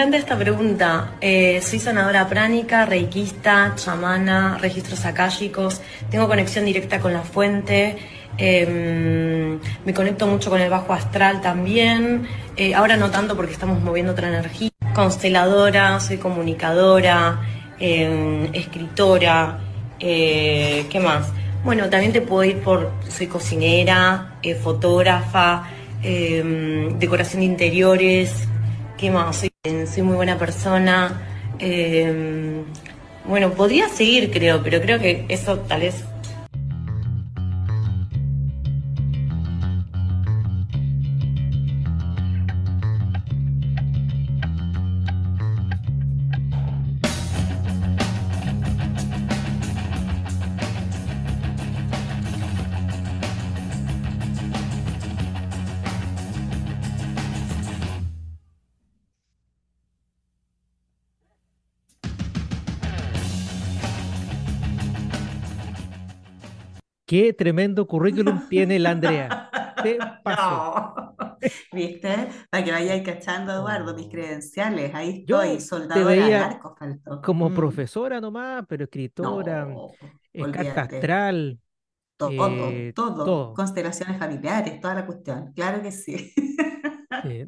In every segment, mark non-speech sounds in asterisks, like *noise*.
Ante esta pregunta, eh, soy sanadora pránica, reikista, chamana, registros akáshicos, tengo conexión directa con la fuente, em, me conecto mucho con el bajo astral también, eh, ahora no tanto porque estamos moviendo otra energía, consteladora, soy comunicadora, em, escritora, eh, ¿qué más? Bueno, también te puedo ir por, soy cocinera, fotógrafa, em, decoración de interiores, ¿qué más? Soy soy muy buena persona. Eh, bueno, podría seguir, creo, pero creo que eso tal vez Qué tremendo currículum tiene la Andrea. *laughs* Te pasó. *laughs* ¿Viste? Para que vayáis cachando, Eduardo, mis credenciales. Ahí estoy, Yo soldadora de arco faltó. Como mm. profesora nomás, pero escritora, no, carta astral. Todo, eh, todo, todo, Constelaciones familiares, toda la cuestión. Claro que sí.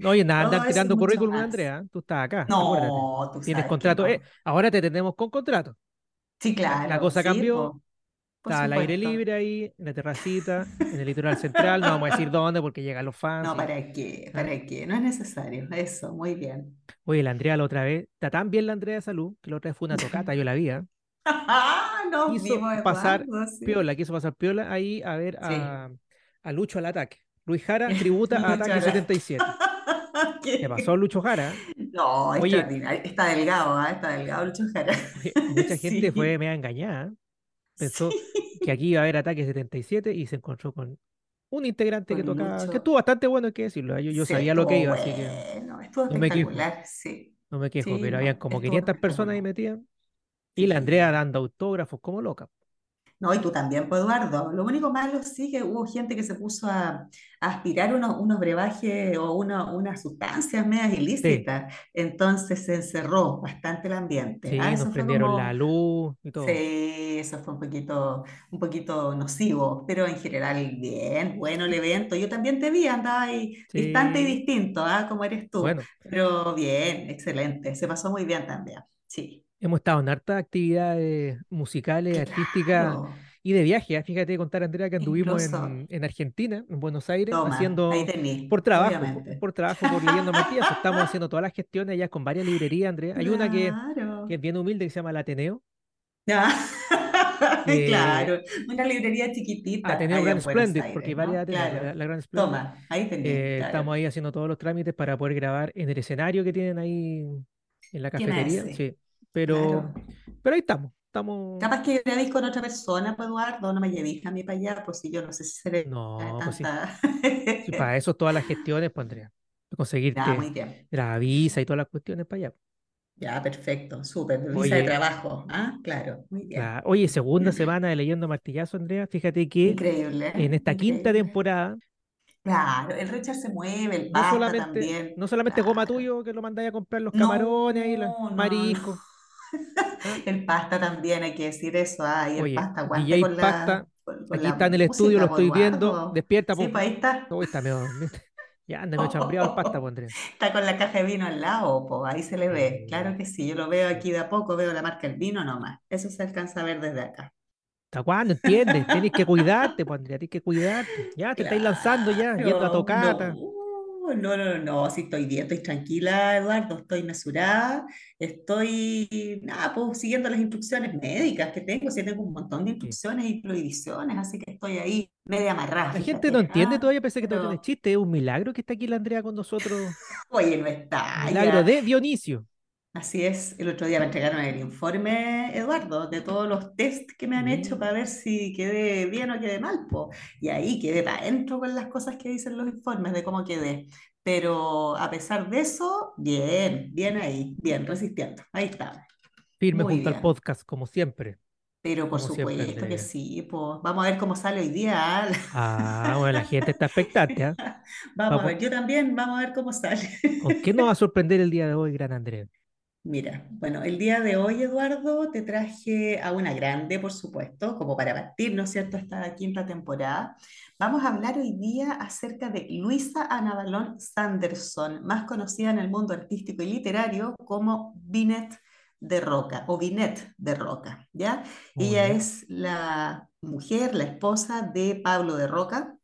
No, oye, nada, *laughs* andar tirando currículum, Andrea. Tú estás acá. No, tú Tienes contrato. Eh, ahora te tenemos con contrato. Sí, claro. La cosa cambió. Está al aire libre ahí, en la terracita, en el litoral central. No vamos a decir dónde porque llegan los fans. No, ¿para qué? ¿Para ah. qué? No es necesario. Eso, muy bien. Oye, la Andrea la otra vez, está tan bien la Andrea de salud, que la otra vez fue una tocata, yo la vi. ¿eh? *laughs* no, quiso pasar piola, quiso pasar piola ahí a ver a, a Lucho al ataque. Luis Jara *laughs* tributa a Ataque 77. *laughs* ¿Qué? pasó Lucho Jara? No, Oye, está delgado, ¿eh? está delgado Lucho Jara. mucha gente fue media engañada. Pensó que aquí iba a haber ataque 77 y se encontró con un integrante que tocaba, que estuvo bastante bueno, hay que decirlo. ¿eh? Yo, sabía lo que iba, así que. no me quejo. Sí. No me quejo, pero habían como 500 personas ahí metidas. Y la Andrea dando autógrafos como loca. No, y tú también, pues Eduardo. Lo único malo sí que hubo gente que se puso a, aspirar unos, unos brebajes o unas sustancias medias ilícitas. Entonces se encerró bastante el ambiente. Sí, ¿ah? nos prendieron la luz y todo. Sí, eso fue un poquito, un poquito nocivo, pero en general bien, bueno el evento. Yo también te vi, andaba ahí distante y distinto, ¿ah? Como eres tú. Bueno. Pero bien, excelente. Se pasó muy bien también. Sí. Hemos estado en hartas actividades musicales, artísticas y de viaje. ¿eh? Fíjate contar, Andrea, que anduvimos en, Argentina, en Buenos Aires, haciendo por trabajo, por, trabajo, por leyendo *laughs* Matías. Estamos haciendo todas las gestiones allá con varias librerías, Andrea. Hay una que, que, es bien humilde que se llama el Ateneo. *laughs* Eh, claro, una librería chiquitita. Ateneo Grand Splendid, porque hay varias la, la, Grand Splendid. Toma, ahí eh, Estamos ahí haciendo todos los trámites para poder grabar en el escenario que tienen ahí en la cafetería. Sí. Pero, pero ahí estamos. Estamos... Capaz que grabéis con otra persona, pues Eduardo, no me llevéis a mí para allá, pues si yo no sé si seré no, pues para eso todas las gestiones, pues Andrea. Conseguirte la visa y todas las cuestiones para allá. Ya, perfecto, súper. Visa de trabajo, ¿ah? Claro, muy bien. Oye, segunda semana de Leyendo Martillazo, Andrea. Fíjate que increíble, en esta quinta temporada Claro, el Richard se mueve, el no solamente, también. No solamente goma tuyo que lo mandáis a comprar los camarones y los mariscos. *laughs* El pasta también, hay que decir eso. Ah, y el pasta, aguante con pasta, aquí está en el estudio, lo estoy viendo. Despierta, Sí, pues ahí está. *laughs* Está medio... Ya anda medio *laughs* chambreado el pasta, pondré. Está con la caja de vino al lado, po, ahí se le ve. Claro que sí, yo lo veo aquí de a poco, veo la marca del vino nomás. Eso se alcanza a ver desde acá. ¿Hasta cuándo? ¿Entiendes? Tienes que cuidarte, pues, tienes que cuidarte. Ya te estáis lanzando ya, yendo a tocata. No, no, no, no, sí estoy bien, estoy tranquila, Eduardo, estoy mesurada, estoy, nada, pues siguiendo las instrucciones médicas que tengo, sí tengo un montón de instrucciones y prohibiciones, así que estoy ahí media amarrada. La gente no entiende todavía, pensé que todo es chiste, es un milagro que está aquí la Andrea con nosotros. *laughs* Oye, no está. Milagro de Dionisio. Así es, el otro día me entregaron el informe, Eduardo, de todos los test que me han hecho para ver si quedé bien o quedé mal, po. Y ahí quedé para adentro con las cosas que dicen los informes de cómo quedé. Pero a pesar de eso, bien, bien ahí, bien, resistiendo. Ahí está. Firme junto al podcast, como siempre. Pero por supuesto que sí, pues vamos a ver cómo sale hoy día. Ah, bueno, la gente está expectante. ¿ah? *laughs* Vamos, a ver, yo también, vamos a ver cómo sale. ¿Con qué nos va a sorprender el día de hoy, Gran Andrea? Mira, bueno, el día de hoy, Eduardo, te traje a una grande, por supuesto, como para partir, ¿no es cierto?, esta quinta temporada. Vamos a hablar hoy día acerca de Luisa Anabalón Sanderson, más conocida en el mundo artístico y literario como Binet de Roca o Binet de Roca, ¿ya? Ella es la mujer, la esposa de Pablo de Roca,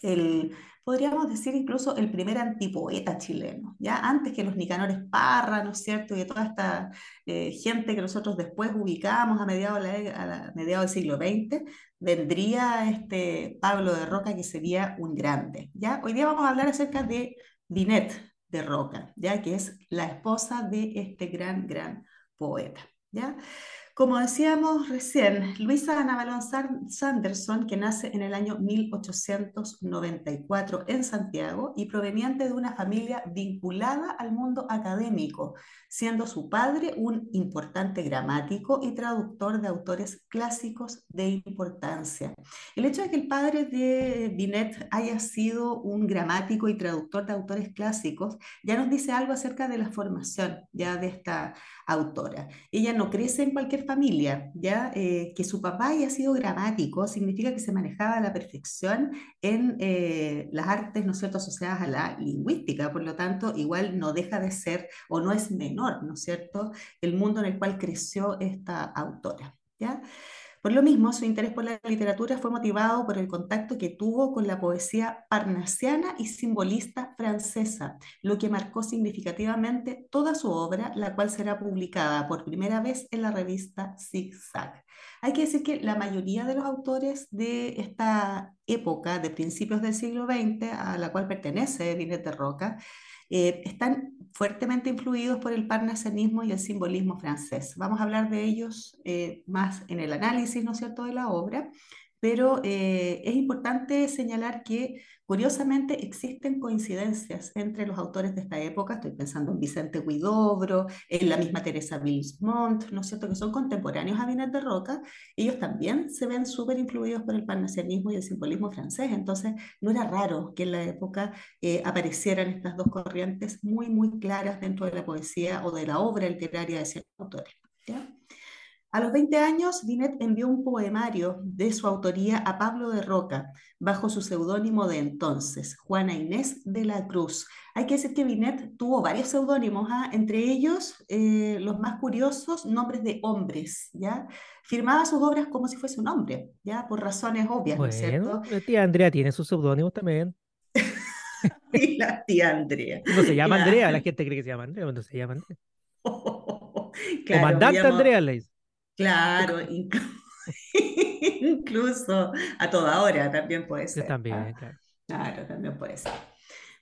el podríamos decir incluso el primer antipoeta chileno, ya antes que los Nicanores Parra, ¿no es cierto? Y toda esta eh, gente que nosotros después ubicamos a mediados, a mediados del siglo XX, vendría este Pablo de Roca que sería un grande, ¿ya? Hoy día vamos a hablar acerca de Binet de Roca, ¿ya? Que es la esposa de este gran, gran poeta, ¿ya? Como decíamos recién, Luisa Ana Balón Sanderson, que nace en el año 1894 en Santiago y proveniente de una familia vinculada al mundo académico, siendo su padre un importante gramático y traductor de autores clásicos de importancia. El hecho de que el padre de Binet haya sido un gramático y traductor de autores clásicos ya nos dice algo acerca de la formación ya de esta autora. Ella no crece en cualquier familia, ¿ya? Eh, que su papá haya sido gramático significa que se manejaba a la perfección en eh, las artes, ¿no cierto?, asociadas a la lingüística, por lo tanto, igual no deja de ser o no es menor, ¿no es cierto?, el mundo en el cual creció esta autora, ¿ya? Por lo mismo, su interés por la literatura fue motivado por el contacto que tuvo con la poesía parnasiana y simbolista francesa, lo que marcó significativamente toda su obra, la cual será publicada por primera vez en la revista Zig-Zag. Hay que decir que la mayoría de los autores de esta época, de principios del siglo XX, a la cual pertenece Vinet de Roca, eh, están fuertemente influidos por el parnasianismo y el simbolismo francés. Vamos a hablar de ellos eh, más en el análisis, ¿no es cierto?, de la obra, pero eh, es importante señalar que curiosamente existen coincidencias entre los autores de esta época, estoy pensando en Vicente Huidobro, en la misma Teresa Bilsmont, ¿no es cierto?, que son contemporáneos a Binet de Roca, ellos también se ven súper influidos por el parnasianismo y el simbolismo francés, entonces no era raro que en la época eh, aparecieran estas dos corrientes muy, muy claras dentro de la poesía o de la obra literaria de ciertos autores. ¿ya? A los 20 años, Binet envió un poemario de su autoría a Pablo de Roca, bajo su seudónimo de entonces, Juana Inés de la Cruz. Hay que decir que Binet tuvo varios seudónimos, ¿ah? entre ellos eh, los más curiosos, nombres de hombres, ¿ya? Firmaba sus obras como si fuese un hombre, ¿ya? Por razones obvias, ¿no es cierto? La tía Andrea tiene sus seudónimos también. *laughs* y la tía Andrea. No se llama Andrea, la gente cree que se llama Andrea, no se llama Andrea. *laughs* Comandante Andrea le dice. Claro, *laughs* *laughs* incluso a toda hora también puede ser. también, ¿ah? claro. Claro, también puede ser.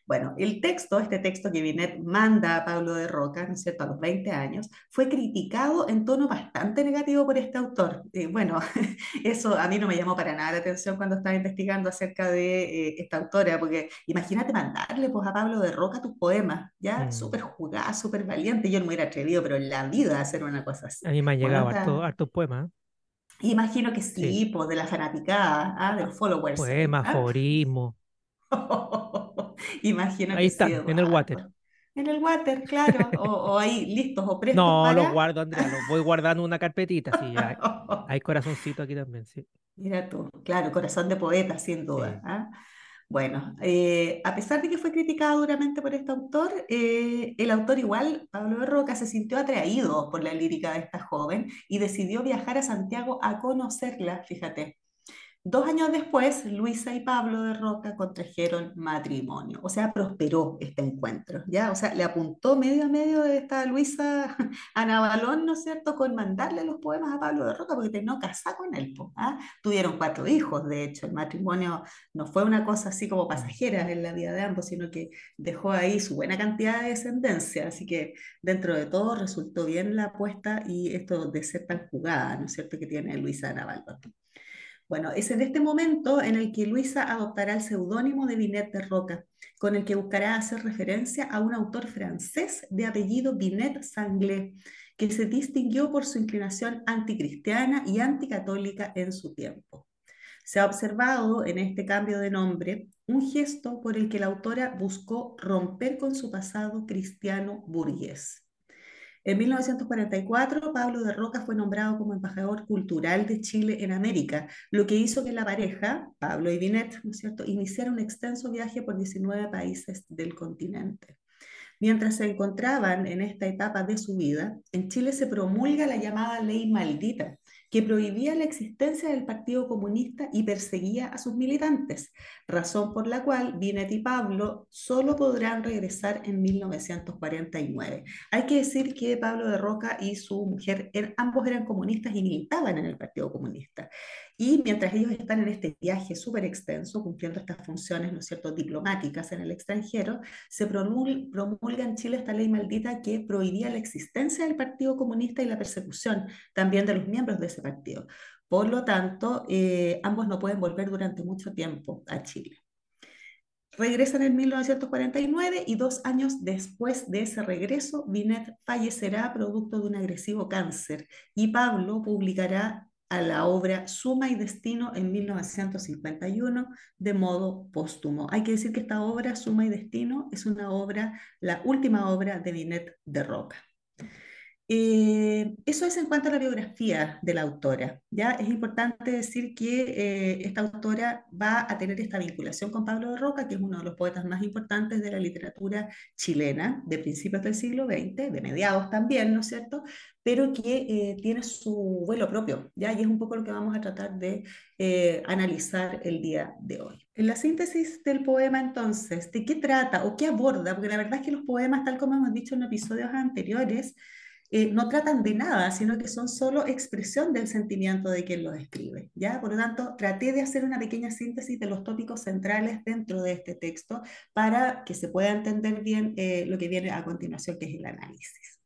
Bueno, el texto, este texto que Binet manda a Pablo de Roca, ¿no es cierto?, a los 20 años, fue criticado en tono bastante negativo por este autor. Eh, bueno, *laughs* eso a mí no me llamó para nada la atención cuando estaba investigando acerca de eh, esta autora, porque imagínate mandarle pues, a Pablo de Roca tus poemas, ya, mm. súper jugada, súper valiente. Yo no me hubiera atrevido, pero en la vida a hacer una cosa así. A mí me han llegado hartos poemas. Imagino que sí, pues de la fanaticada, ¿ah? de los followers. Poemas, ¿ah? *laughs* *laughs* Imagino ahí está, en el water. En el water, claro, o, ahí listos o prestos. No, los guardo, Andrea, los voy guardando en una carpetita, sí, *laughs* hay, corazoncito aquí también, sí. Mira tú, claro, corazón de poeta, sin duda. ¿ah? Bueno, eh, a pesar de que fue criticado duramente por este autor, eh, el autor igual, Pablo Roca, se sintió atraído por la lírica de esta joven y decidió viajar a Santiago a conocerla, fíjate. Dos años después, Luisa y Pablo de Roca contrajeron matrimonio, o sea, prosperó este encuentro, ¿ya? O sea, le apuntó medio a medio de esta Luisa *laughs* a Navalón, ¿no es cierto?, con mandarle los poemas a Pablo de Roca porque no casar con él, ¿ah? Tuvieron cuatro hijos, de hecho, el matrimonio no fue una cosa así como pasajera en la vida de ambos, sino que dejó ahí su buena cantidad de descendencia, así que dentro de todo resultó bien la apuesta y esto de ser tan jugada, ¿no es cierto?, que tiene Luisa Navalón. Bueno, es en este momento en el que Luisa adoptará el seudónimo de Binet de Roca, con el que buscará hacer referencia a un autor francés de apellido Binet Sanglé, que se distinguió por su inclinación anticristiana y anticatólica en su tiempo. Se ha observado en este cambio de nombre un gesto por el que la autora buscó romper con su pasado cristiano burgués. En 1944, Pablo de Roca fue nombrado como embajador cultural de Chile en América, lo que hizo que la pareja, Pablo y Binet, ¿no es cierto?, iniciara un extenso viaje por 19 países del continente. Mientras se encontraban en esta etapa de su vida, en Chile se promulga la llamada ley maldita, que prohibía la existencia del Partido Comunista y perseguía a sus militantes, razón por la cual Binet y Pablo solo podrán regresar en 1949. Hay que decir que Pablo de Roca y su mujer er, ambos eran comunistas y militaban en el Partido Comunista. Y mientras ellos están en este viaje súper extenso, cumpliendo estas funciones, ¿no es cierto?, diplomáticas en el extranjero, se promulga en Chile esta ley maldita que prohibía la existencia del Partido Comunista y la persecución también de los miembros de ese partido. Por lo tanto, eh, ambos no pueden volver durante mucho tiempo a Chile. Regresan en 1949 y dos años después de ese regreso, Binet fallecerá producto de un agresivo cáncer y Pablo publicará a la obra Suma y Destino en 1951 de modo póstumo. Hay que decir que esta obra, Suma y Destino, es una obra, la última obra de Binet de Roca. Eh, eso es en cuanto a la biografía de la autora. Ya es importante decir que eh, esta autora va a tener esta vinculación con Pablo de Roca, que es uno de los poetas más importantes de la literatura chilena de principios del siglo XX, de mediados también, ¿no es cierto? Pero que eh, tiene su vuelo propio, ¿ya? Y es un poco lo que vamos a tratar de analizar el día de hoy. En la síntesis del poema, entonces, ¿de qué trata o qué aborda? Porque la verdad es que los poemas, tal como hemos dicho en episodios anteriores, eh, no tratan de nada, sino que son solo expresión del sentimiento de quien lo escribe. ¿ya? Por lo tanto, traté de hacer una pequeña síntesis de los tópicos centrales dentro de este texto para que se pueda entender bien eh, lo que viene a continuación, que es el análisis.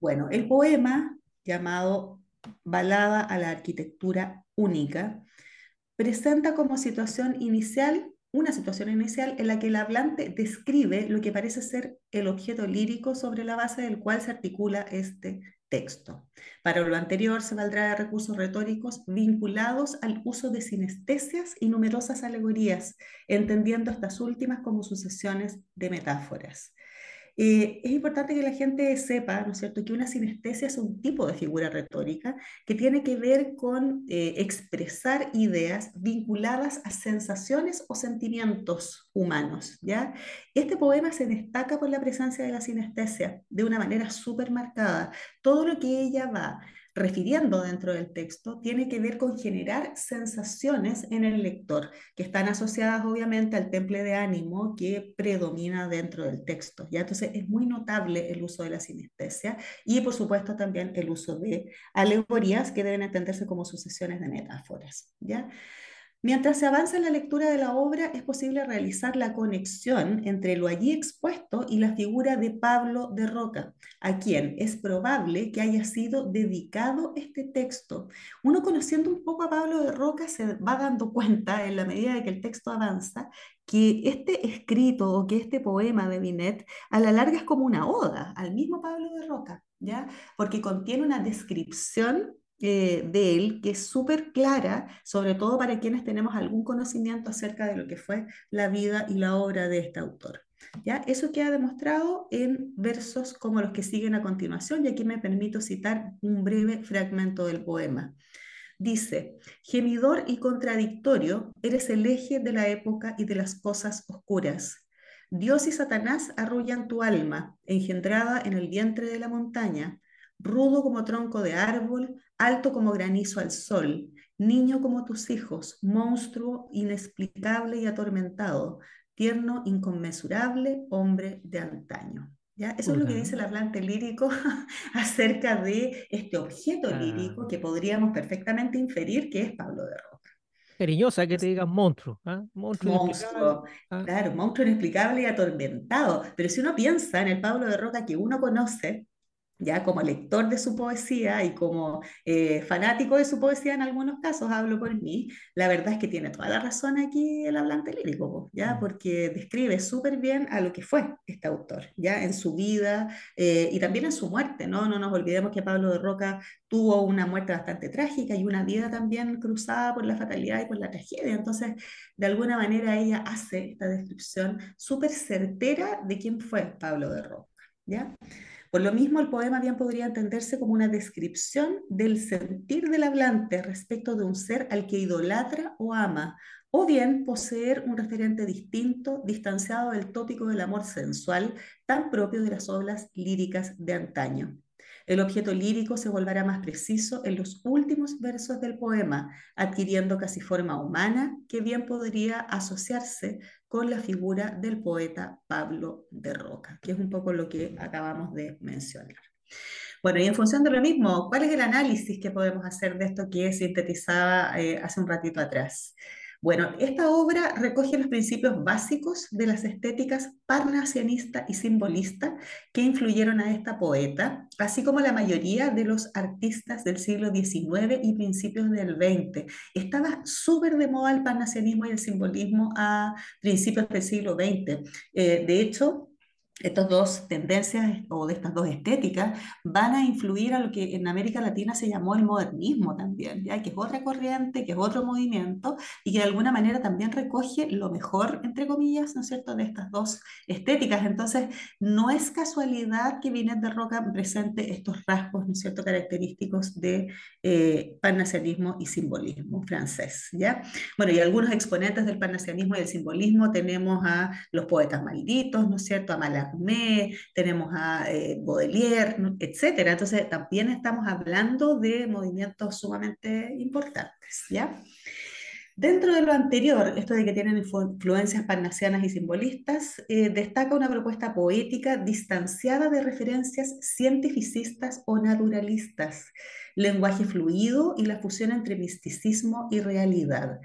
Bueno, el poema llamado Balada a la Arquitectura Única presenta como situación inicial una situación inicial en la que el hablante describe lo que parece ser el objeto lírico sobre la base del cual se articula este texto. Para lo anterior se valdrá de recursos retóricos vinculados al uso de sinestesias y numerosas alegorías, entendiendo estas últimas como sucesiones de metáforas. Eh, es importante que la gente sepa, ¿no es cierto?, que una sinestesia es un tipo de figura retórica que tiene que ver con eh, expresar ideas vinculadas a sensaciones o sentimientos humanos, ¿ya? Este poema se destaca por la presencia de la sinestesia de una manera súper marcada. Todo lo que ella va refiriendo dentro del texto tiene que ver con generar sensaciones en el lector, que están asociadas obviamente al temple de ánimo que predomina dentro del texto. ¿ya? Entonces es muy notable el uso de la sinestesia y por supuesto también el uso de alegorías que deben entenderse como sucesiones de metáforas. ¿ya? Mientras se avanza en la lectura de la obra, es posible realizar la conexión entre lo allí expuesto y la figura de Pablo de Roca, a quien es probable que haya sido dedicado este texto. Uno conociendo un poco a Pablo de Roca se va dando cuenta, en la medida de que el texto avanza, que este escrito o que este poema de Binet a la larga es como una oda al mismo Pablo de Roca, ¿ya? Porque contiene una descripción de él que es súper clara, sobre todo para quienes tenemos algún conocimiento acerca de lo que fue la vida y la obra de este autor. ¿Ya? Eso queda demostrado en versos como los que siguen a continuación, y aquí me permito citar un breve fragmento del poema. Dice, gemidor y contradictorio, eres el eje de la época y de las cosas oscuras. Dios y Satanás arrullan tu alma, engendrada en el vientre de la montaña, rudo como tronco de árbol, alto como granizo al sol, niño como tus hijos, monstruo inexplicable y atormentado, tierno, inconmensurable, hombre de antaño. ¿Ya? Eso es lo que dice el hablante lírico *laughs* acerca de este objeto ah. lírico que podríamos perfectamente inferir que es Pablo de Roca. Cariñosa que te digan monstruo. ¿ah? Monstruo, ¿ah? claro, monstruo inexplicable y atormentado. Pero si uno piensa en el Pablo de Roca que uno conoce, ya como lector de su poesía y como eh, fanático de su poesía en algunos casos, hablo por mí, la verdad es que tiene toda la razón aquí el hablante lírico, ya mm. porque describe súper bien a lo que fue este autor, ya en su vida eh, y también en su muerte, ¿no? No nos olvidemos que Pablo de Roca tuvo una muerte bastante trágica y una vida también cruzada por la fatalidad y por la tragedia, entonces de alguna manera ella hace esta descripción súper certera de quién fue Pablo de Roca, ¿ya? Por lo mismo, el poema bien podría entenderse como una descripción del sentir del hablante respecto de un ser al que idolatra o ama, o bien poseer un referente distinto, distanciado del tópico del amor sensual, tan propio de las obras líricas de antaño. El objeto lírico se volverá más preciso en los últimos versos del poema, adquiriendo casi forma humana que bien podría asociarse con la figura del poeta Pablo de Roca, que es un poco lo que acabamos de mencionar. Bueno, y en función de lo mismo, ¿cuál es el análisis que podemos hacer de esto que sintetizaba eh, hace un ratito atrás? Bueno, esta obra recoge los principios básicos de las estéticas parnasianista y simbolista que influyeron a esta poeta, así como la mayoría de los artistas del siglo XIX y principios del XX. Estaba súper de moda el parnasianismo y el simbolismo a principios del siglo XX. Eh, de hecho, estas dos tendencias o de estas dos estéticas van a influir a lo que en América Latina se llamó el modernismo también, ¿ya? que es otra corriente, que es otro movimiento y que de alguna manera también recoge lo mejor, entre comillas, ¿no es cierto?, de estas dos estéticas. Entonces, no es casualidad que Vinet de Roca presente estos rasgos, ¿no es cierto?, característicos de eh, y simbolismo francés, ¿ya? Bueno, y algunos exponentes del pannacianismo y del simbolismo tenemos a los poetas malditos, ¿no es cierto?, a Malak tenemos a eh, Baudelaire, etcétera. Entonces, también estamos hablando de movimientos sumamente importantes. Dentro de lo anterior, esto de que tienen influencias parnasianas y simbolistas, eh, destaca una propuesta poética distanciada de referencias cientificistas o naturalistas, lenguaje fluido y la fusión entre misticismo y realidad.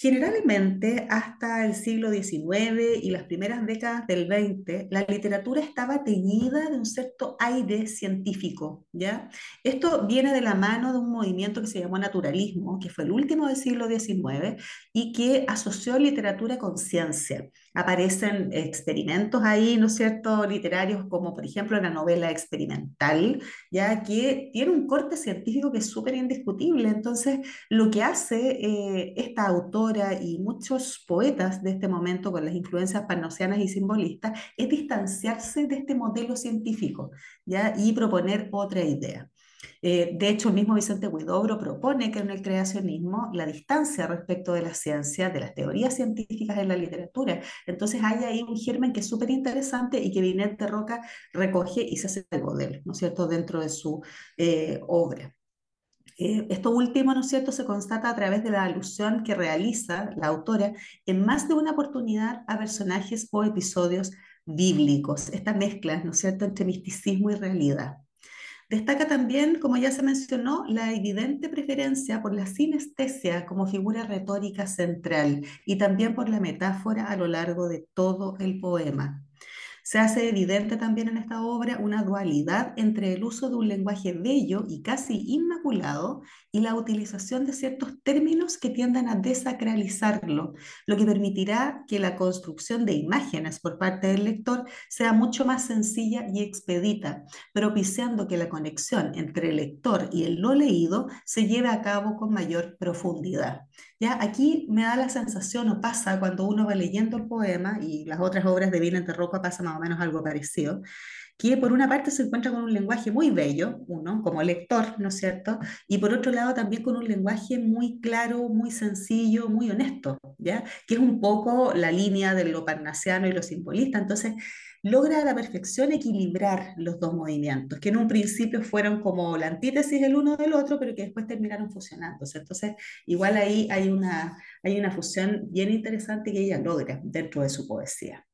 Generalmente, hasta el siglo XIX y las primeras décadas del XX, la literatura estaba teñida de un cierto aire científico, ¿ya? Esto viene de la mano de un movimiento que se llamó naturalismo, que fue el último del siglo XIX y que asoció literatura con ciencia aparecen experimentos ahí, ¿no es cierto?, literarios como por ejemplo la novela experimental, ya que tiene un corte científico que es súper indiscutible. Entonces, lo que hace eh, esta autora y muchos poetas de este momento con las influencias panosianas y simbolistas es distanciarse de este modelo científico. Y proponer otra idea. Eh, de hecho, el mismo Vicente Huidobro propone que en el creacionismo la distancia respecto de la ciencia, de las teorías científicas en la literatura. Entonces hay ahí un germen que es súper interesante y que Binet de Roca recoge y se hace algo de él, ¿no es cierto?, dentro de su eh, obra. Eh, esto último, ¿no cierto?, se constata a través de la alusión que realiza la autora en más de una oportunidad a personajes o episodios bíblicos, esta mezcla, ¿no cierto?, entre misticismo y realidad. Destaca también, como ya se mencionó, la evidente preferencia por la sinestesia como figura retórica central y también por la metáfora a lo largo de todo el poema. Se hace evidente también en esta obra una dualidad entre el uso de un lenguaje bello y casi inmaculado y la utilización de ciertos términos que tiendan a desacralizarlo, lo que permitirá que la construcción de imágenes por parte del lector sea mucho más sencilla y expedita, propiciando que la conexión entre el lector y el no leído se lleve a cabo con mayor profundidad. Ya aquí me da la sensación o pasa cuando uno va leyendo el poema y las otras obras de Vilente Roca pasa más o menos algo parecido, que por una parte se encuentra con un lenguaje muy bello, uno como lector, ¿no es cierto? Y por otro lado también con un lenguaje muy claro, muy sencillo, muy honesto, ¿ya? Que es un poco la línea de lo parnasiano y lo simbolista. Entonces, logra a la perfección equilibrar los dos movimientos, que en un principio fueron como la antítesis el uno del otro, pero que después terminaron fusionándose. Entonces, igual ahí hay una, hay una fusión bien interesante que ella logra dentro de su poesía.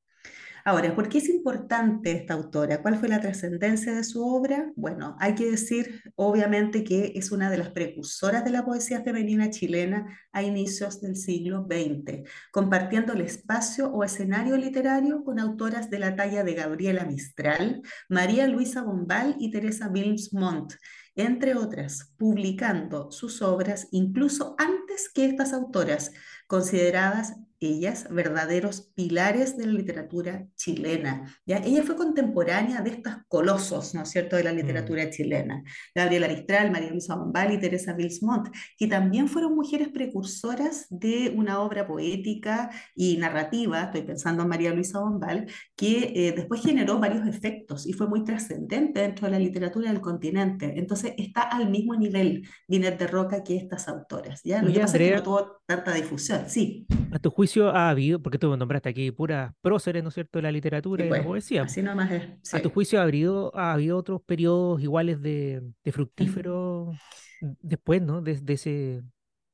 Ahora, ¿por qué es importante esta autora? ¿Cuál fue la trascendencia de su obra? Bueno, hay que decir, obviamente, que es una de las precursoras de la poesía femenina chilena a inicios del siglo XX, compartiendo el espacio o escenario literario con autoras de la talla de Gabriela Mistral, María Luisa Bombal y Teresa Wilms Montt, entre otras, publicando sus obras incluso antes que estas autoras, consideradas ellas verdaderos pilares de la literatura chilena. ¿ya? Ella fue contemporánea de estos colosos, ¿no es cierto?, de la mm. literatura chilena. Gabriela Mistral, María Luisa Bombal y Teresa Bilsmont, que también fueron mujeres precursoras de una obra poética y narrativa, estoy pensando en María Luisa Bombal, que eh, después generó varios efectos y fue muy trascendente dentro de la literatura del continente. Entonces está al mismo nivel Binet de Roca que estas autoras. ¿ya? Lo que pasa es que no tuvo tanta difusión, sí. A tu juicio ha habido, porque tú nombraste aquí puras próceres, ¿no es cierto?, de la literatura y, la pues, poesía. Así nomás es. A tu juicio ha habido, ha habido otros periodos iguales de, de fructífero después, ¿no? De, de, ese, de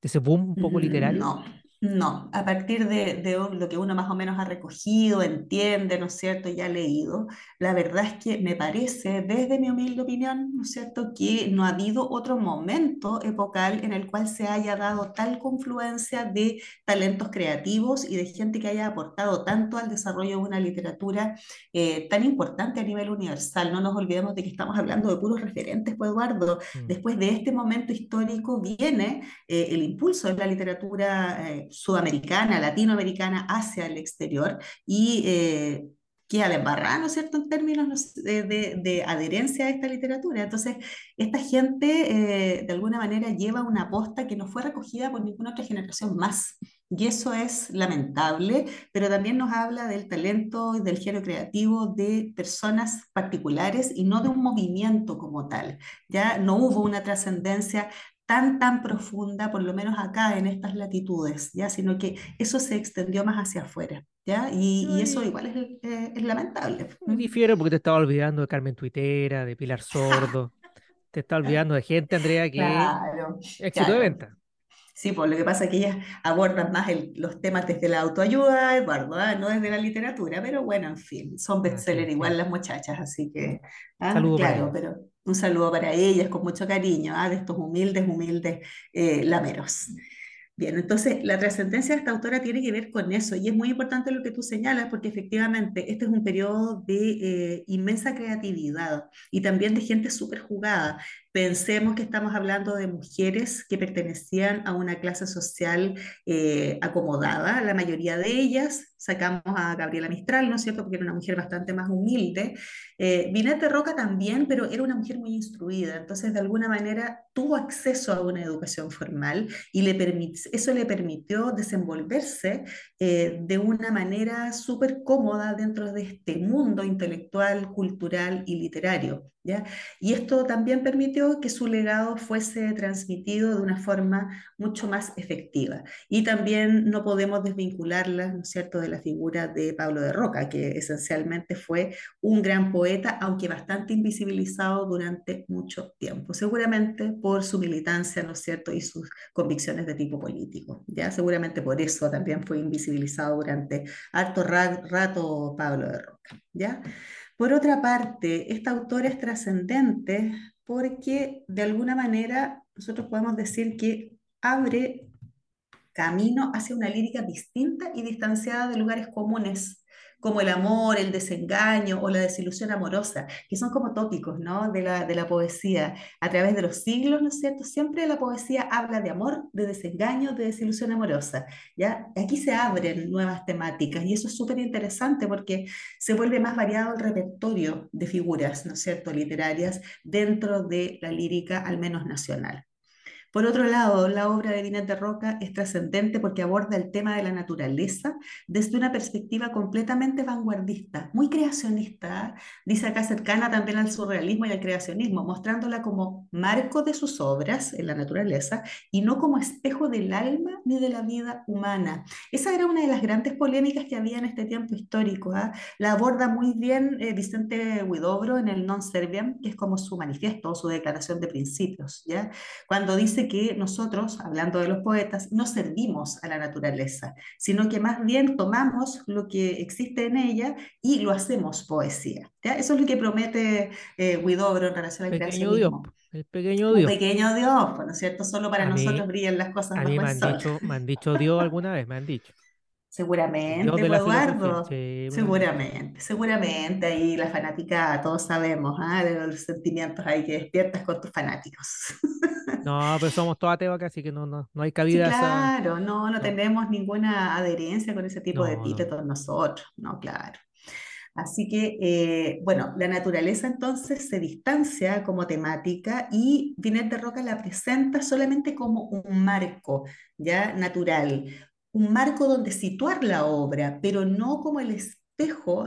ese boom un poco literario. No, no, a partir de, lo que uno más o menos ha recogido, entiende, ¿no es cierto?, y ha leído, la verdad es que me parece, desde mi humilde opinión, ¿no es cierto?, que no ha habido otro momento epocal en el cual se haya dado tal confluencia de talentos creativos y de gente que haya aportado tanto al desarrollo de una literatura eh, tan importante a nivel universal. No nos olvidemos de que estamos hablando de puros referentes, pues Eduardo. Mm. Después de este momento histórico viene eh, el impulso de la literatura. Eh, sudamericana, latinoamericana hacia el exterior y eh, queda de ¿no es cierto?, en términos de, de, adherencia a esta literatura. Entonces, esta gente eh, de alguna manera lleva una aposta que no fue recogida por ninguna otra generación más. Y eso es lamentable, pero también nos habla del talento y del género creativo de personas particulares y no de un movimiento como tal. Ya no hubo una trascendencia tan, tan profunda, por lo menos acá en estas latitudes, ¿ya? Sino que eso se extendió más hacia afuera, ¿ya? Y, y eso igual es, eh, es lamentable. Me difiero porque te estaba olvidando de Carmen Tuitera, de Pilar *laughs* Sordo, te estaba olvidando de gente, Andrea, que claro, éxito de venta. Sí, pues lo que pasa es que ellas abordan más los temas desde la autoayuda, Eduardo, ¿ah? no desde la literatura, pero bueno, en fin, son bestseller igual las muchachas, así que, ¿ah? claro, pero un saludo para ellas con mucho cariño, ¿ah? de estos humildes, humildes eh, lameros. Bien, entonces la trascendencia de esta autora tiene que ver con eso y es muy importante lo que tú señalas porque efectivamente este es un periodo de eh, inmensa creatividad y también de gente súper jugada. Pensemos que estamos hablando de mujeres que pertenecían a una clase social eh, acomodada, la mayoría de ellas, sacamos a Gabriela Mistral, ¿no es cierto?, porque era una mujer bastante más humilde. Eh, Roca también, pero era una mujer muy instruida, entonces de alguna manera tuvo acceso a una educación formal y eso le permitió desenvolverse eh, de una manera súper cómoda dentro de este mundo intelectual, cultural y literario. Y esto también permitió que su legado fuese transmitido de una forma mucho más efectiva. Y también no podemos desvincularla, ¿no es cierto?, de la figura de Pablo de Roca, que esencialmente fue un gran poeta, aunque bastante invisibilizado durante mucho tiempo, seguramente por su militancia, ¿no es cierto?, y sus convicciones de tipo político, ¿ya? Seguramente por eso también fue invisibilizado durante harto rato Pablo de Roca, ¿ya? Por otra parte, esta autora es trascendente porque de alguna manera nosotros podemos decir que abre camino hacia una lírica distinta y distanciada de lugares comunes como el amor, el desengaño o la desilusión amorosa, que son como tópicos ¿no? de, la, de la poesía. A través de los siglos, ¿no es cierto? Siempre la poesía habla de amor, de desengaño, de desilusión amorosa. ¿ya? Aquí se abren nuevas temáticas y eso es súper interesante porque se vuelve más variado el repertorio de figuras, ¿no es cierto?, literarias dentro de la lírica, al menos nacional. Por otro lado, la obra de Vinet de Roca es trascendente porque aborda el tema de la naturaleza desde una perspectiva completamente vanguardista, muy creacionista, dice acá cercana también al surrealismo y al creacionismo, mostrándola como marco de sus obras en la naturaleza y no como espejo del alma ni de la vida humana. Esa era una de las grandes polémicas que había en este tiempo histórico. ¿ah? La aborda muy bien eh, Vicente Huidobro en el Non Serviam, que es como su manifiesto, su declaración de principios, ¿ya? cuando dice parece que nosotros, hablando de los poetas, no servimos a la naturaleza, sino que más bien tomamos lo que existe en ella y lo hacemos poesía. Eso es lo que promete eh, Huidobro en relación al pequeño Dios, el pequeño Dios. Un pequeño Dios, ¿no es cierto? Solo para nosotros brillan las cosas a mí me han, dicho, me han dicho Dios alguna vez, me han dicho. Seguramente, Eduardo. seguramente, seguramente. Ahí la fanática, todos sabemos, de los sentimientos ahí que despiertas con tus fanáticos. *laughs* *laughs* No, pero somos todos ateos acá, así que no, no, no hay cabida. claro, no, no, tenemos ninguna adherencia con ese tipo de epítetos nosotros, no, claro. Así que, eh, bueno, la naturaleza entonces se distancia como temática y Binet de Roca la presenta solamente como un marco ya natural, un marco donde situar la obra, pero no como el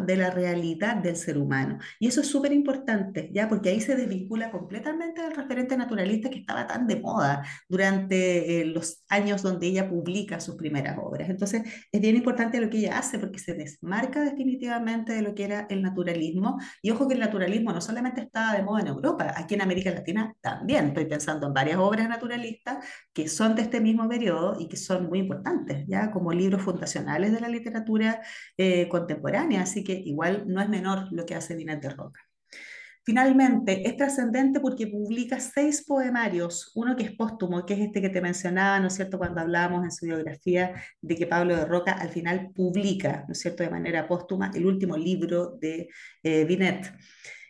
de la realidad del ser humano. Y eso es súper importante, ¿ya? Porque ahí se desvincula completamente del referente naturalista que estaba tan de moda durante eh, los años donde ella publica sus primeras obras. Entonces, es bien importante lo que ella hace porque se desmarca definitivamente de lo que era el naturalismo. Y ojo que el naturalismo no solamente estaba de moda en Europa, aquí en América Latina también. Estoy pensando en varias obras naturalistas que son de este mismo periodo y que son muy importantes, ¿ya? Como libros fundacionales de la literatura eh, contemporánea así que igual no es menor lo que hace Binet de Roca. Finalmente, es trascendente porque publica seis poemarios, uno que es póstumo, que es este que te mencionaba, ¿no es cierto?, cuando hablábamos en su biografía de que Pablo de Roca al final publica, ¿no es cierto?, de manera póstuma el último libro de eh, Binet.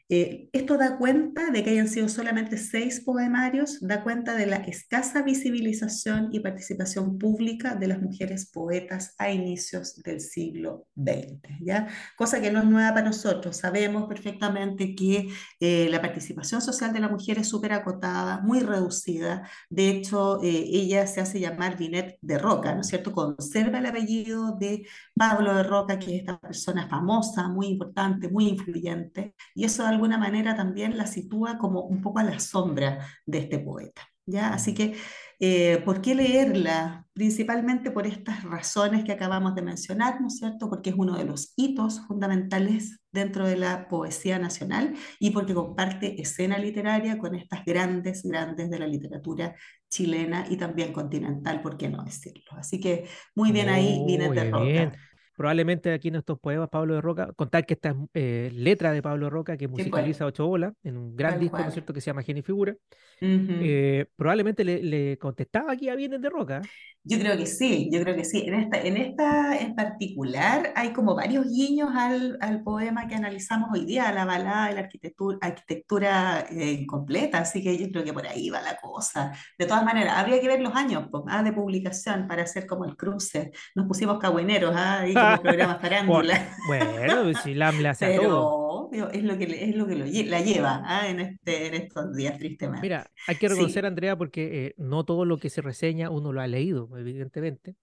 Eh, esto da cuenta de que hayan sido solamente seis poemarios, da cuenta de la escasa visibilización y participación pública de las mujeres poetas a inicios del siglo XX, ¿ya? Cosa que no es nueva para nosotros, sabemos perfectamente que eh, la participación social de la mujer es súper acotada, muy reducida, de hecho eh, ella se hace llamar Binet de Roca, ¿no es cierto? Conserva el apellido de Pablo de Roca, que es esta persona famosa, muy importante, muy influyente, y eso alguna manera también la sitúa como un poco a la sombra de este poeta. ¿ya? Así que, eh, ¿por qué leerla? Principalmente por estas razones que acabamos de mencionar, ¿no es cierto? Porque es uno de los hitos fundamentales dentro de la poesía nacional y porque comparte escena literaria con estas grandes, grandes de la literatura chilena y también continental, ¿por qué no decirlo? Así que muy bien ahí, viene de Roca probablemente aquí en estos poemas, Pablo de Roca, contar que esta es eh, letra de Pablo de Roca que musicaliza Ocho Bolas en un gran disco, ¿no es cierto?, que se llama Genio Figura. Eh, probablemente le, le, contestaba aquí a Bienes de Roca. Yo creo que sí, yo creo que sí. En esta, en esta en particular hay como varios guiños al, al poema que analizamos hoy día, la balada de la arquitectura, arquitectura eh, completa, así que yo creo que por ahí va la cosa. De todas maneras, habría que ver los años ¿ah? de publicación para hacer como el cruce. Nos pusimos cagüineros ¿ah? ahí como programas *laughs* farándula. bueno, si la hace *laughs* todo. Es lo que, es lo que lo, la lleva ¿ah? en, este, en estos días, tristemente. Mira, hay que reconocer, Andrea, porque eh, no todo lo que se reseña uno lo ha leído evidentemente.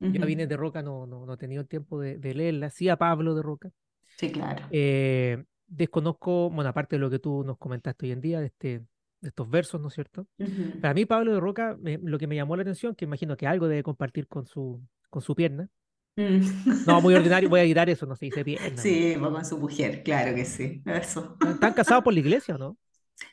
Yo a Vines de Roca no, no, no, he tenido el tiempo de, leerla, sí a Pablo de Roca. Sí, claro. Eh, desconozco, bueno, aparte de lo que tú nos comentaste hoy en día, de, este, de estos versos, ¿no es cierto? Para mí, Pablo de Roca, lo que me llamó la atención, que imagino que algo debe compartir con su, con su pierna. Mm. No, muy ordinario, voy a *laughs* editar eso, no se dice pierna. Sí, con su mujer, claro que sí. Eso. ¿Están *laughs* casados por la iglesia o no?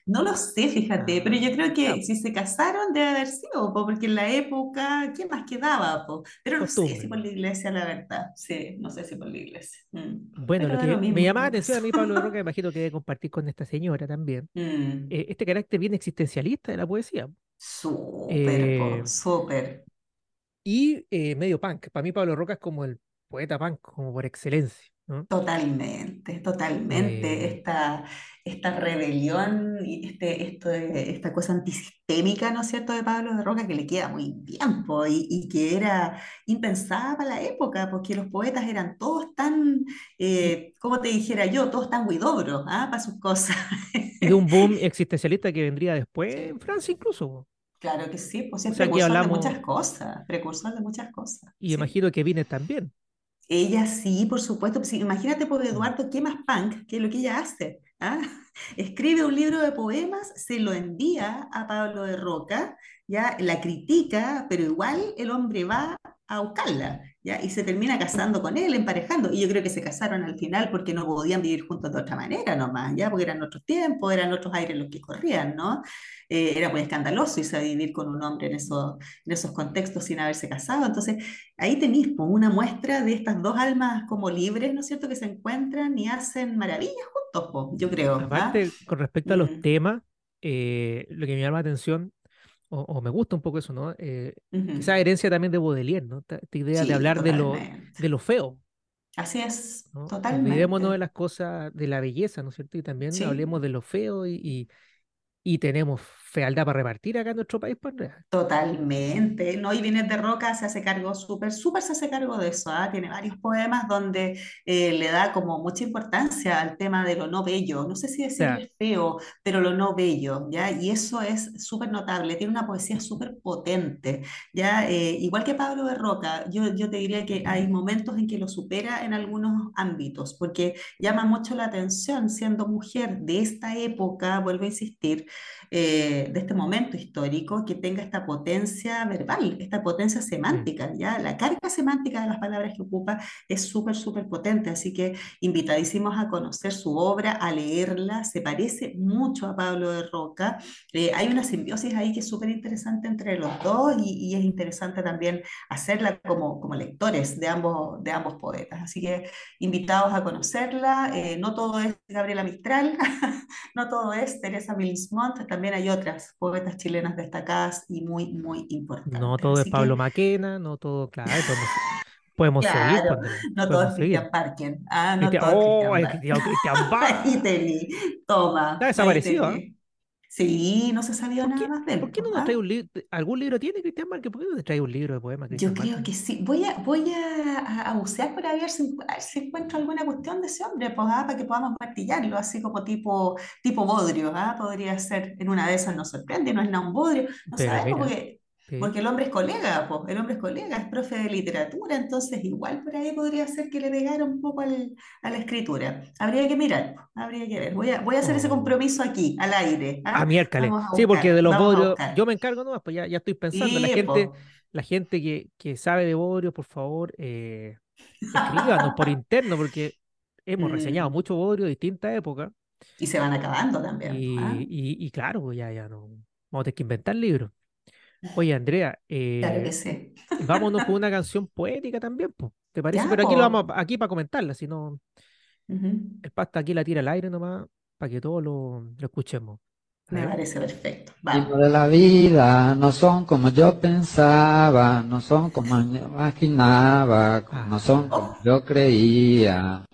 No lo sé, fíjate, pero yo creo que si se casaron debe haber sido, porque en la época, ¿qué más quedaba? Pero no sé si por la iglesia, la verdad. Sí, no sé si por la iglesia. Mm. Bueno, lo que me llama la atención a mí, Pablo *laughs* Roca, imagino que debe compartir con esta señora también, mm. eh, este carácter bien existencialista de la poesía. Súper, eh, súper. Y eh, medio punk. Para mí, Pablo Roca es como el poeta punk, como por excelencia. Totalmente, totalmente. Esta, esta rebelión y este, esto esta cosa antisistémica, ¿no es cierto?, de Pablo de Roca, que le queda muy bien, y, que era impensada para la época, porque los poetas eran todos tan, eh, como te dijera yo, todos tan guidobros ¿ah? para sus cosas. Y de un boom *laughs* existencialista que vendría después en Francia incluso. Claro que sí, pues es precursor de muchas cosas, precursor de muchas cosas. Y imagino que viene también. Ella sí, por supuesto. Pues, imagínate, por pues, Eduardo, ¿qué más punk que lo que ella hace? ¿ah? *laughs* Escribe un libro de poemas, se lo envía a Pablo de Roca, ya la critica, pero igual el hombre va a buscarla, ¿ya? Y se termina casando con él, emparejando. Y yo creo que se casaron al final porque no podían vivir juntos de otra manera nomás, ¿ya? Porque eran otros tiempos, eran otros aires los que corrían, ¿no? Eh, era muy escandaloso irse a vivir con un hombre en, eso, en esos contextos sin haberse casado. Entonces, ahí tenéis pues, una muestra de estas dos almas como libres, ¿no es cierto?, que se encuentran y hacen maravillas juntos, pues, yo creo. ¿ah? Aparte, con respecto a los mm. temas, eh, lo que me llama la atención o, me gusta un poco eso, ¿no? Eh, esa herencia también de Baudelaire, ¿no? Esta, idea de hablar de lo, de lo feo. Así es, totalmente. Olvidémonos de las cosas, de la belleza, ¿no es cierto? Y también hablemos de lo feo y, y tenemos fealdad para repartir acá en nuestro país, pues, Totalmente, ¿no? Y Vines de Roca se hace cargo, súper, súper se hace cargo de eso, ¿ah? Tiene varios poemas donde eh, le da como mucha importancia al tema de lo no bello, no sé si decir feo, pero lo no bello, ¿ya? Y eso es súper notable, tiene una poesía súper potente, ¿ya? Eh, igual que Pablo de Roca, yo, yo te diría que hay momentos en que lo supera en algunos ámbitos, porque llama mucho la atención siendo mujer de esta época, vuelvo a insistir, eh, de este momento histórico que tenga esta potencia verbal, esta potencia semántica, ¿ya? La carga semántica de las palabras que ocupa es súper, súper potente, así que invitadísimos a conocer su obra, a leerla, se parece mucho a Pablo de Roca, eh, hay una simbiosis ahí que es súper interesante entre los dos y, es interesante también hacerla como, como lectores de ambos, de ambos poetas, así que invitados a conocerla, eh, no todo es Gabriela Mistral, *laughs* no todo es Teresa Milsmont, también hay otras poetas chilenas destacadas y muy, muy importantes. No todo es Pablo Maquena, no todo, claro, podemos, seguir. no todo es Cristian Parken. *laughs* Ah, no todo es Cristian Parken. Toma. Está desaparecido. ¿eh? Sí, no se sabía nada más de él. ¿Por qué no nos trae un libro? ¿Algún libro tiene Cristian Márquez? ¿Por qué no nos trae un libro de poemas? Yo creo que sí. Voy a, voy a, a bucear por ahí a ver si, encuentro alguna cuestión de ese hombre, pues, ¿ah? para que podamos martillarlo, así como tipo, tipo bodrio. ¿ah? Podría ser, en una de esas nos sorprende, no es nada un bodrio. No sabemos porque porque el hombre es colega, el hombre es colega, es profe de literatura, entonces igual por ahí podría ser que le pegara un poco al, a la escritura. Habría que mirar, habría que ver. Voy a, voy a hacer ese oh. compromiso aquí, al aire. ¿ah? A miércoles. Sí, porque de los bodrios, yo me encargo nomás, pues ya, ya estoy pensando, la gente, la gente que, que, sabe de bodrios, por favor, eh, escríbanos por interno, porque hemos reseñado mm. mucho bodrio de distintas épocas. Y se van acabando también. Y, ¿ah? y, y, claro, pues ya, ya no. Vamos a tener que inventar libros. Oye, Andrea, eh, vámonos con *laughs* una canción poética también, ¿te parece? Pero aquí lo vamos aquí para comentarla, si no, el pasta aquí la tira al aire nomás, para que todos lo, escuchemos. Me parece perfecto. de la vida no son como yo pensaba, no son como yo imaginaba, no ah. son como oh. yo creía.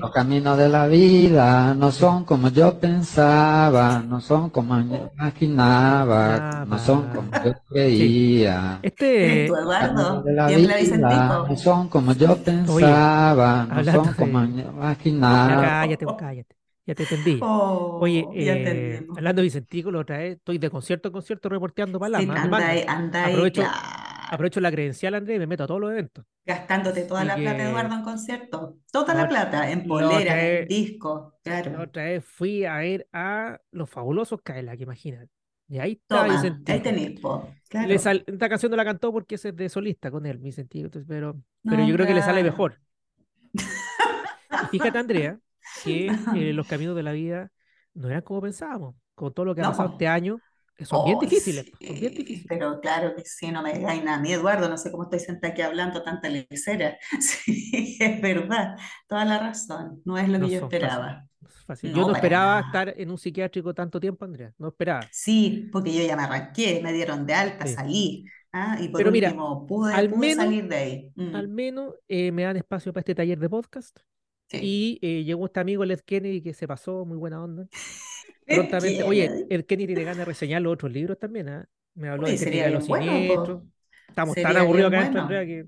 Los caminos de la vida no son como yo pensaba, no son como yo imaginaba, no son como yo creía. Este *laughs* Eduardo, de la vida no son como yo pensaba, no son como yo imaginaba. Cállate, cállate. Ya te entendí. Oh, Oye, eh, hablando de Vicentico, la otra vez estoy de concierto en concierto reporteando para Sí, anda, anda, aprovecho, aprovecho la credencial, André, y me meto a todos los eventos. Gastándote toda la plata, Eduardo, en concierto. Toda la, plata, en polera, en disco, claro. La otra vez fui a ir a los fabulosos Kaela, que imagínate. Y ahí está Vicentico. Ahí tenés, claro. esta canción no la cantó porque es de solista con él, Vicentico, entonces, pero, pero yo creo que le sale mejor. *laughs* fíjate, Andrea que eh, los caminos de la vida no eran como pensábamos. Con todo lo que ha pasado este año, son bien oh, difíciles. son bien difíciles. Pero claro que sí, no me digáis nada. A mí, Eduardo, no sé cómo estoy sentada aquí hablando tanta lecera. *laughs* Sí, es verdad, toda la razón. No es lo que yo esperaba. yo no esperaba estar en un psiquiátrico tanto tiempo, Andrea. No esperaba. Sí, porque yo ya me arranqué, me dieron de alta, salí. Ah, y por Pero mira, pude, al menos, salir de ahí. Mm. Al menos eh, me dan espacio para este taller de podcast. Y eh, llegó este amigo Led Kennedy que se pasó, muy buena onda. *laughs* Prontamente, oye, el Kennedy le gana de reseñar los otros libros también, ¿ah? Me habló de de los siniestros. Estamos tan aburridos acá bueno. Andrea, que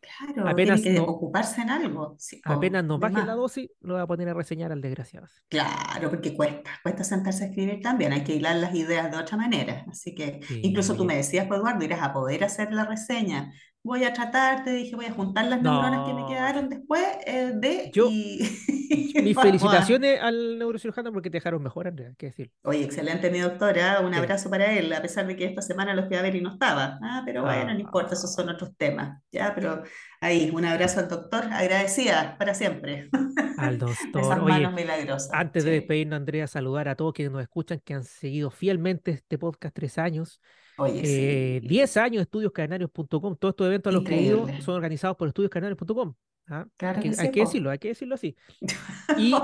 Claro, apenas tiene que ocuparse en algo. apenas nos baje la dosis, lo va a poner a reseñar al desgraciado. Claro, porque cuesta, cuesta sentarse a escribir también, hay que hilar las ideas de otra manera. Así que incluso tú me decías, pues Eduardo, irás a poder hacer la reseña voy a tratar, te dije, voy a juntar las neuronas que me quedaron después eh, de... Yo, *laughs* *laughs* mis felicitaciones al neurocirujano porque te dejaron mejor, Andrea, qué decir. Oye, excelente mi doctora, un abrazo para él, a pesar de que esta semana lo fui a ver y no estaba. Ah, pero bueno, no ah. importa, esos son otros temas, ¿ya? Pero ahí, un abrazo al doctor, agradecida para siempre. Al *laughs* doctor. Oye, Antes de despedirnos, Andrea, saludar a todos quienes nos escuchan, que han seguido fielmente este podcast tres años. Oye, 10 eh, años estudioscadenarios.com. Todos estos eventos a los que he ido son organizados por estudioscadenarios.com. ¿ah? hay, que, decirlo, hay que decirlo así. *laughs* Y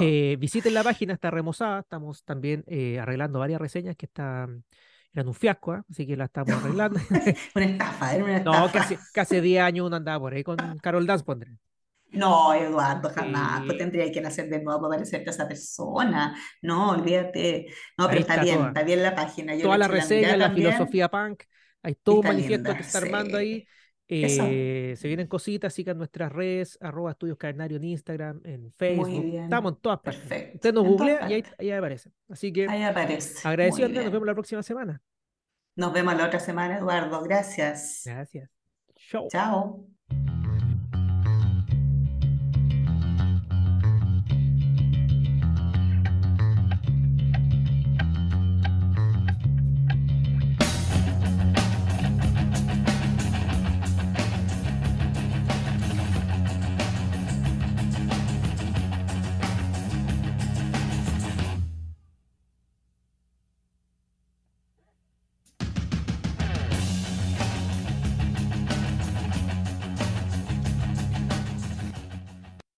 eh, visiten la página, está remozada. Estamos también eh, arreglando varias reseñas que están eran un fiasco, ¿ah? así que la estamos arreglando. *laughs* una estafa, era una *laughs* estafa. No, casi, casi 10 años uno andaba por ahí con Carol Dance, pondré. No, Eduardo, jamás. Pues tendría que nacer de nuevo para parecerte a esa persona. No, olvídate. No, pero está, bien, está bien la página. Yo Toda la reseña, la, filosofía punk, hay todo un manifiesto que está armando ahí. Eh, se vienen cositas, sigan nuestras redes, arroba estudios en Instagram, en Facebook. Estamos en todas partes. Perfecto. Usted nos googlea y ahí, ahí, aparece. Así que ahí aparece. agradecido, nos vemos la próxima semana. Nos vemos la otra semana, Eduardo. Gracias. Gracias. Chao. Chao.